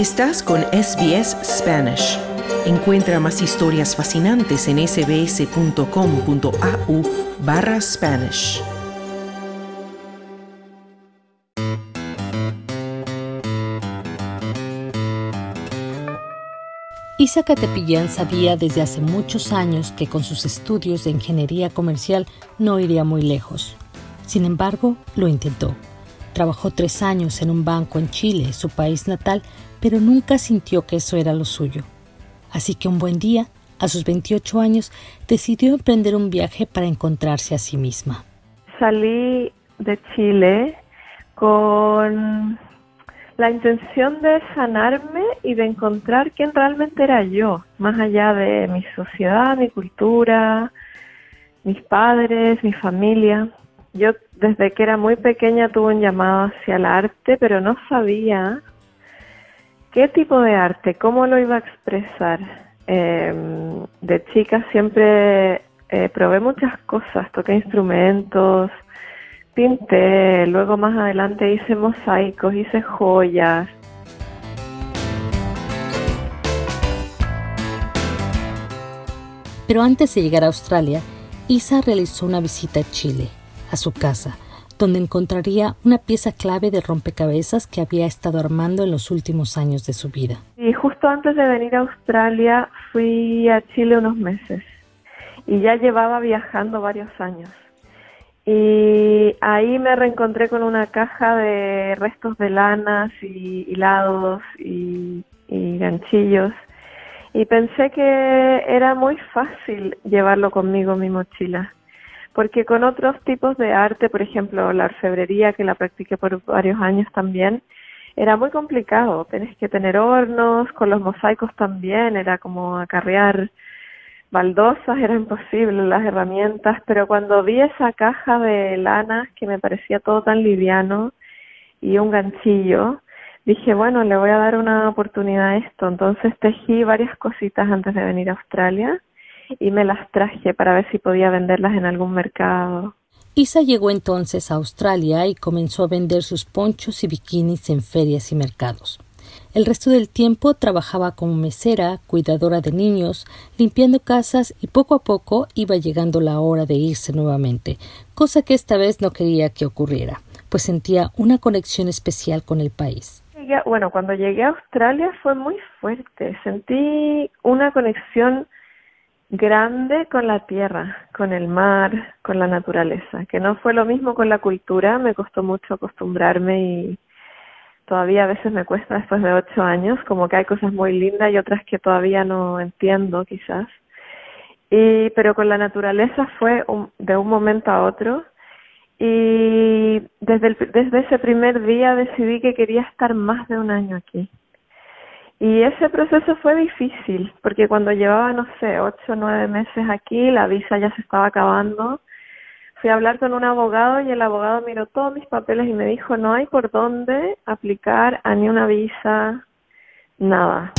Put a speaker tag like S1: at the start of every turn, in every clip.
S1: Estás con SBS Spanish. Encuentra más historias fascinantes en sbs.com.au barra Spanish.
S2: Isa Catepillán sabía desde hace muchos años que con sus estudios de ingeniería comercial no iría muy lejos. Sin embargo, lo intentó. Trabajó tres años en un banco en Chile, su país natal, pero nunca sintió que eso era lo suyo. Así que un buen día, a sus 28 años, decidió emprender un viaje para encontrarse a sí misma.
S3: Salí de Chile con la intención de sanarme y de encontrar quién realmente era yo, más allá de mi sociedad, mi cultura, mis padres, mi familia. Yo desde que era muy pequeña tuve un llamado hacia el arte, pero no sabía qué tipo de arte, cómo lo iba a expresar. Em, de chica siempre eh, probé muchas cosas, toqué instrumentos, pinté, luego más adelante hice mosaicos, hice joyas.
S2: Pero antes de llegar a Australia, Isa realizó una visita a Chile a su casa, donde encontraría una pieza clave de rompecabezas que había estado armando en los últimos años de su vida.
S3: Y justo antes de venir a Australia fui a Chile unos meses y ya llevaba viajando varios años. Y ahí me reencontré con una caja de restos de lanas y hilados y, y ganchillos y pensé que era muy fácil llevarlo conmigo en mi mochila porque con otros tipos de arte, por ejemplo, la orfebrería, que la practiqué por varios años también, era muy complicado. Tenés que tener hornos, con los mosaicos también, era como acarrear baldosas, era imposible las herramientas, pero cuando vi esa caja de lanas que me parecía todo tan liviano y un ganchillo, dije, bueno, le voy a dar una oportunidad a esto. Entonces tejí varias cositas antes de venir a Australia y me las traje para ver si podía venderlas en algún mercado.
S2: Isa llegó entonces a Australia y comenzó a vender sus ponchos y bikinis en ferias y mercados. El resto del tiempo trabajaba como mesera, cuidadora de niños, limpiando casas y poco a poco iba llegando la hora de irse nuevamente, cosa que esta vez no quería que ocurriera, pues sentía una conexión especial con el país.
S3: Bueno, cuando llegué a Australia fue muy fuerte, sentí una conexión grande con la tierra, con el mar, con la naturaleza, que no fue lo mismo con la cultura, me costó mucho acostumbrarme y todavía a veces me cuesta después de ocho años, como que hay cosas muy lindas y otras que todavía no entiendo quizás. Y, pero con la naturaleza fue de un momento a otro y desde, desde ese primer día decidí que quería estar más de un año aquí. Y ese proceso fue difícil, porque cuando llevaba, no sé, ocho o nueve meses aquí, la visa ya se estaba acabando. Fui a hablar con un abogado y el abogado miró todos mis papeles y me dijo, no hay por dónde aplicar a ni una visa, nada.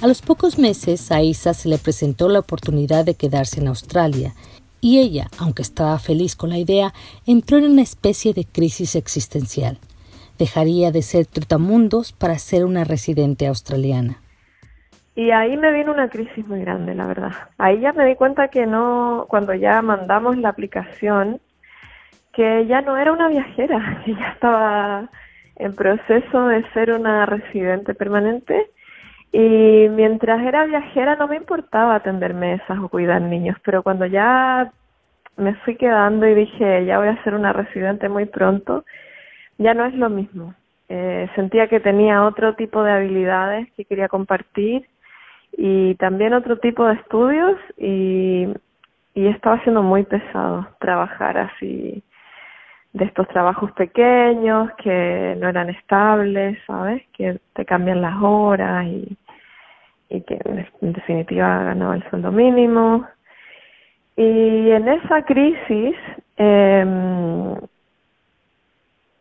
S2: A los pocos meses a Isa se le presentó la oportunidad de quedarse en Australia y ella, aunque estaba feliz con la idea, entró en una especie de crisis existencial. Dejaría de ser trutamundos para ser una residente australiana.
S3: Y ahí me vino una crisis muy grande, la verdad. Ahí ya me di cuenta que no, cuando ya mandamos la aplicación, que ya no era una viajera, que ya estaba en proceso de ser una residente permanente. Y mientras era viajera no me importaba atender mesas o cuidar niños, pero cuando ya me fui quedando y dije, ya voy a ser una residente muy pronto, ya no es lo mismo. Eh, sentía que tenía otro tipo de habilidades que quería compartir y también otro tipo de estudios y, y estaba siendo muy pesado trabajar así de estos trabajos pequeños que no eran estables, ¿sabes? Que te cambian las horas y, y que en definitiva ganaba el sueldo mínimo y en esa crisis eh,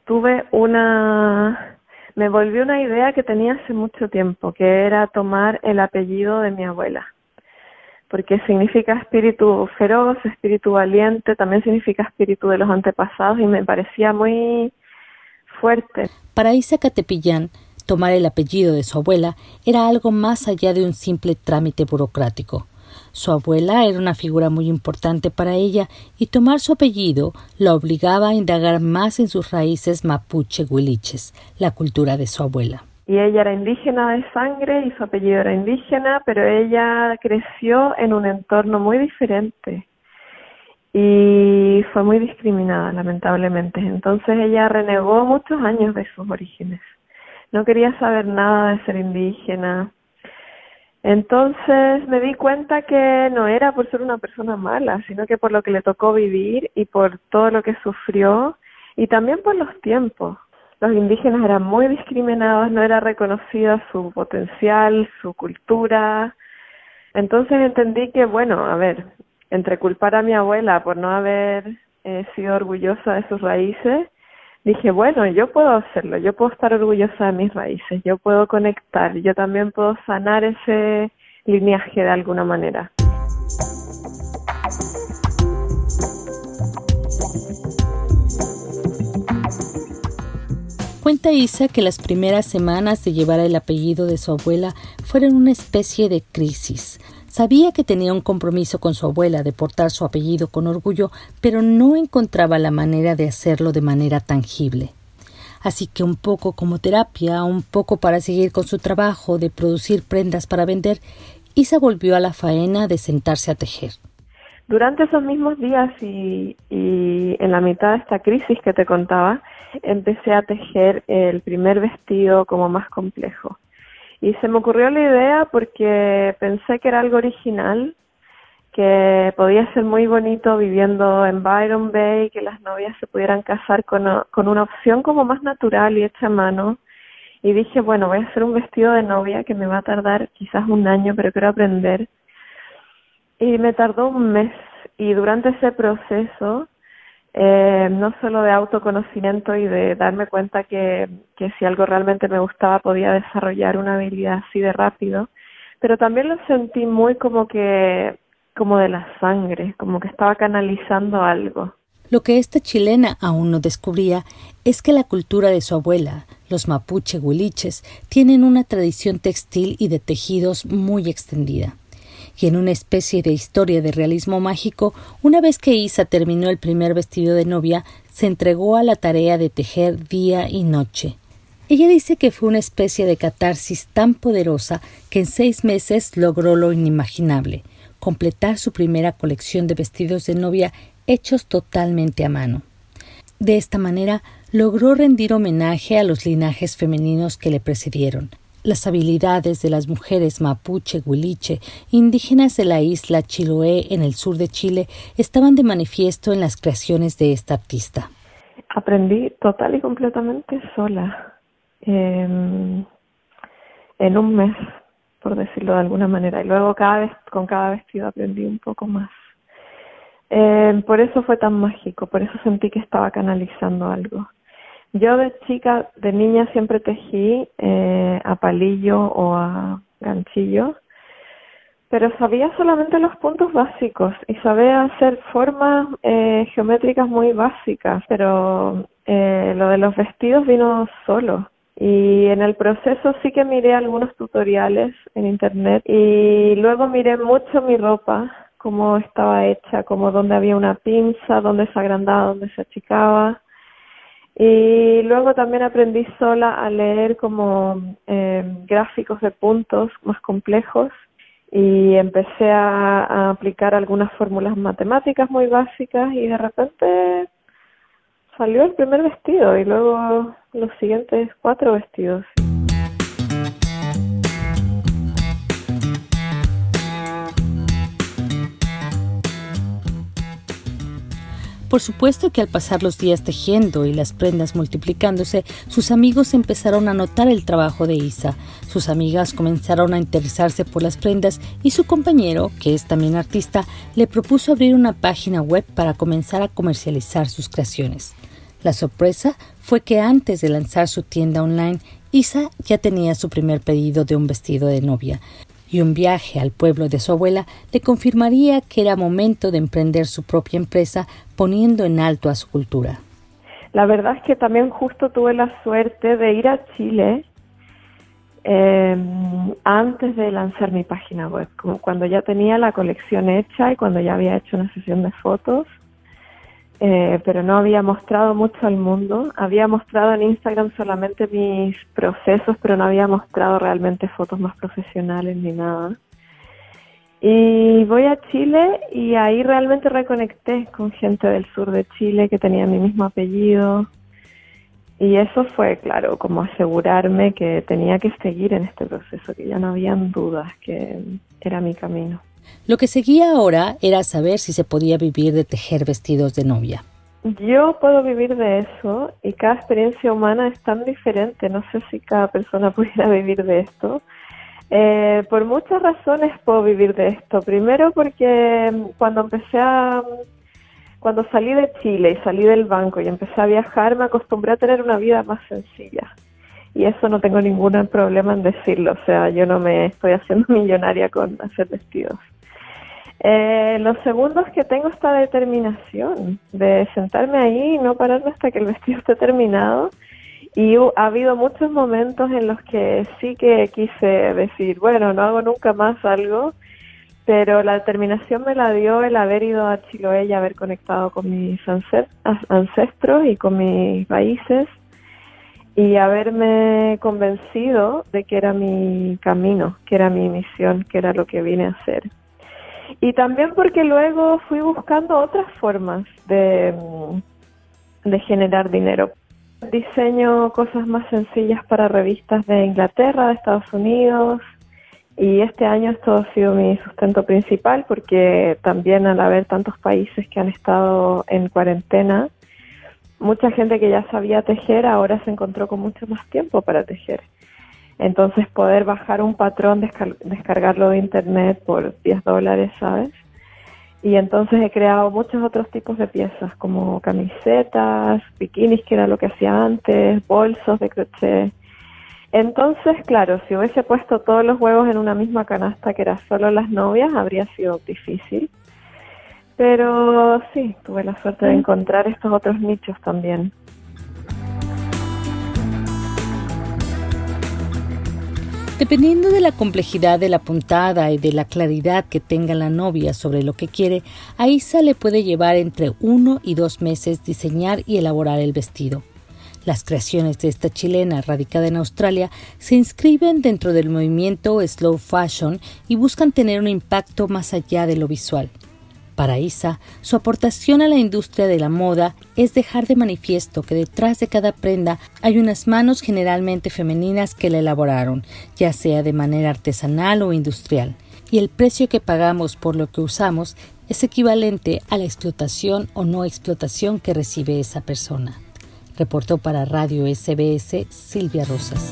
S3: tuve una, me volvió una idea que tenía hace mucho tiempo, que era tomar el apellido de mi abuela, porque significa espíritu feroz, espíritu valiente, también significa espíritu de los antepasados y me parecía muy fuerte.
S2: Para Isa Catepillán, tomar el apellido de su abuela era algo más allá de un simple trámite burocrático. Su abuela era una figura muy importante para ella y tomar su apellido la obligaba a indagar más en sus raíces mapuche huiliches, la cultura de su abuela.
S3: Y ella era indígena de sangre y su apellido era indígena, pero ella creció en un entorno muy diferente y fue muy discriminada, lamentablemente. Entonces ella renegó muchos años de sus orígenes. No quería saber nada de ser indígena, entonces me di cuenta que no era por ser una persona mala, sino que por lo que le tocó vivir y por todo lo que sufrió y también por los tiempos. Los indígenas eran muy discriminados, no era reconocida su potencial, su cultura. Entonces entendí que, bueno, a ver, entre culpar a mi abuela por no haber eh, sido orgullosa de sus raíces dije, bueno, yo puedo hacerlo, yo puedo estar orgullosa de mis raíces, yo puedo conectar, yo también puedo sanar ese lineaje de alguna manera.
S2: Cuenta Isa que las primeras semanas de llevar el apellido de su abuela fueron una especie de crisis. Sabía que tenía un compromiso con su abuela de portar su apellido con orgullo, pero no encontraba la manera de hacerlo de manera tangible. Así que un poco como terapia, un poco para seguir con su trabajo de producir prendas para vender, Isa volvió a la faena de sentarse a tejer.
S3: Durante esos mismos días y, y en la mitad de esta crisis que te contaba, empecé a tejer el primer vestido como más complejo. Y se me ocurrió la idea porque pensé que era algo original, que podía ser muy bonito viviendo en Byron Bay, que las novias se pudieran casar con, una opción como más natural y hecha a mano. Y dije, bueno, voy a hacer un vestido de novia que me va a tardar quizás un año, pero quiero aprender. Y me tardó un mes. Y durante ese proceso eh, no solo de autoconocimiento y de darme cuenta que, que si algo realmente me gustaba podía desarrollar una habilidad así de rápido, pero también lo sentí muy como que, como de la sangre, como que estaba canalizando algo.
S2: Lo que esta chilena aún no descubría es que la cultura de su abuela, los mapuche huiliches, tienen una tradición textil y de tejidos muy extendida y en una especie de historia de realismo mágico, una vez que Isa terminó el primer vestido de novia, se entregó a la tarea de tejer día y noche. Ella dice que fue una especie de catarsis tan poderosa que en seis meses logró lo inimaginable, completar su primera colección de vestidos de novia hechos totalmente a mano. De esta manera logró rendir homenaje a los linajes femeninos que le precedieron, las habilidades de las mujeres mapuche, huiliche, indígenas de la isla Chiloé en el sur de Chile, estaban de manifiesto en las creaciones de esta artista.
S3: Aprendí total y completamente sola, em, en un mes, por decirlo de alguna manera, y luego cada vez con cada vestido aprendí un poco más. Em, por eso fue tan mágico, por eso sentí que estaba canalizando algo. Yo de chica, de niña siempre tejí eh, a palillo o a ganchillo, pero sabía solamente los puntos básicos y sabía hacer formas eh, geométricas muy básicas, pero eh, lo de los vestidos vino solo. Y en el proceso sí que miré algunos tutoriales en internet y luego miré mucho mi ropa, cómo estaba hecha, como dónde había una pinza, dónde se agrandaba, dónde se achicaba y luego también aprendí sola a leer como eh, gráficos de puntos más complejos y empecé a, a aplicar algunas fórmulas matemáticas muy básicas y de repente salió el primer vestido y luego los siguientes cuatro vestidos.
S2: Por supuesto que al pasar los días tejiendo y las prendas multiplicándose, sus amigos empezaron a notar el trabajo de Isa. Sus amigas comenzaron a interesarse por las prendas y su compañero, que es también artista, le propuso abrir una página web para comenzar a comercializar sus creaciones. La sorpresa fue que antes de lanzar su tienda online, Isa ya tenía su primer pedido de un vestido de novia, y un viaje al pueblo de su abuela le confirmaría que era momento de emprender su propia empresa poniendo en alto a su cultura.
S3: La verdad es que también justo tuve la suerte de ir a Chile eh, antes de lanzar mi página web, como cuando ya tenía la colección hecha y cuando ya había hecho una sesión de fotos, eh, pero no había mostrado mucho al mundo. Había mostrado en Instagram solamente mis procesos, pero no había mostrado realmente fotos más profesionales ni nada. Y voy a Chile y ahí realmente reconecté con gente del sur de Chile que tenía mi mismo apellido, y eso fue, claro, como asegurarme que tenía que seguir en este proceso, que ya no habían dudas, que era mi camino.
S2: Lo que seguía ahora era saber si se podía vivir de tejer vestidos de novia.
S3: Yo puedo vivir de eso y cada experiencia humana es tan diferente. No sé si cada persona pudiera vivir de esto. Eh, por muchas razones puedo vivir de esto. Primero porque cuando empecé a cuando salí de Chile y salí del banco y empecé a viajar, me acostumbré a tener una vida más sencilla. Y eso no tengo ningún problema en decirlo. O sea, yo no me estoy haciendo millonaria con hacer vestidos. Eh, lo segundo es que tengo esta determinación de sentarme ahí y no pararme hasta que el vestido esté terminado. Y ha habido muchos momentos en los que sí que quise decir, bueno, no hago nunca más algo pero la determinación me la dio el haber ido a Chiloé y haber conectado con mis ancestros y con mis países y haberme convencido de que era mi camino, que era mi misión, que era lo que vine a hacer. Y también porque luego fui buscando otras formas de, de generar dinero. Diseño cosas más sencillas para revistas de Inglaterra, de Estados Unidos, y este año esto ha sido mi sustento principal porque también al haber tantos países que han estado en cuarentena, mucha gente que ya sabía tejer ahora se encontró con mucho más tiempo para tejer. Entonces poder bajar un patrón, descargarlo de internet por 10 dólares, ¿sabes? Y entonces he creado muchos otros tipos de piezas como camisetas, bikinis, que era lo que hacía antes, bolsos de crochet, entonces, claro, si hubiese puesto todos los huevos en una misma canasta que era solo las novias, habría sido difícil. Pero sí, tuve la suerte de encontrar estos otros nichos también.
S2: Dependiendo de la complejidad de la puntada y de la claridad que tenga la novia sobre lo que quiere, a Isa le puede llevar entre uno y dos meses diseñar y elaborar el vestido. Las creaciones de esta chilena radicada en Australia se inscriben dentro del movimiento slow fashion y buscan tener un impacto más allá de lo visual. Para Isa, su aportación a la industria de la moda es dejar de manifiesto que detrás de cada prenda hay unas manos generalmente femeninas que la elaboraron, ya sea de manera artesanal o industrial, y el precio que pagamos por lo que usamos es equivalente a la explotación o no explotación que recibe esa persona. Reportó para Radio SBS Silvia Rosas.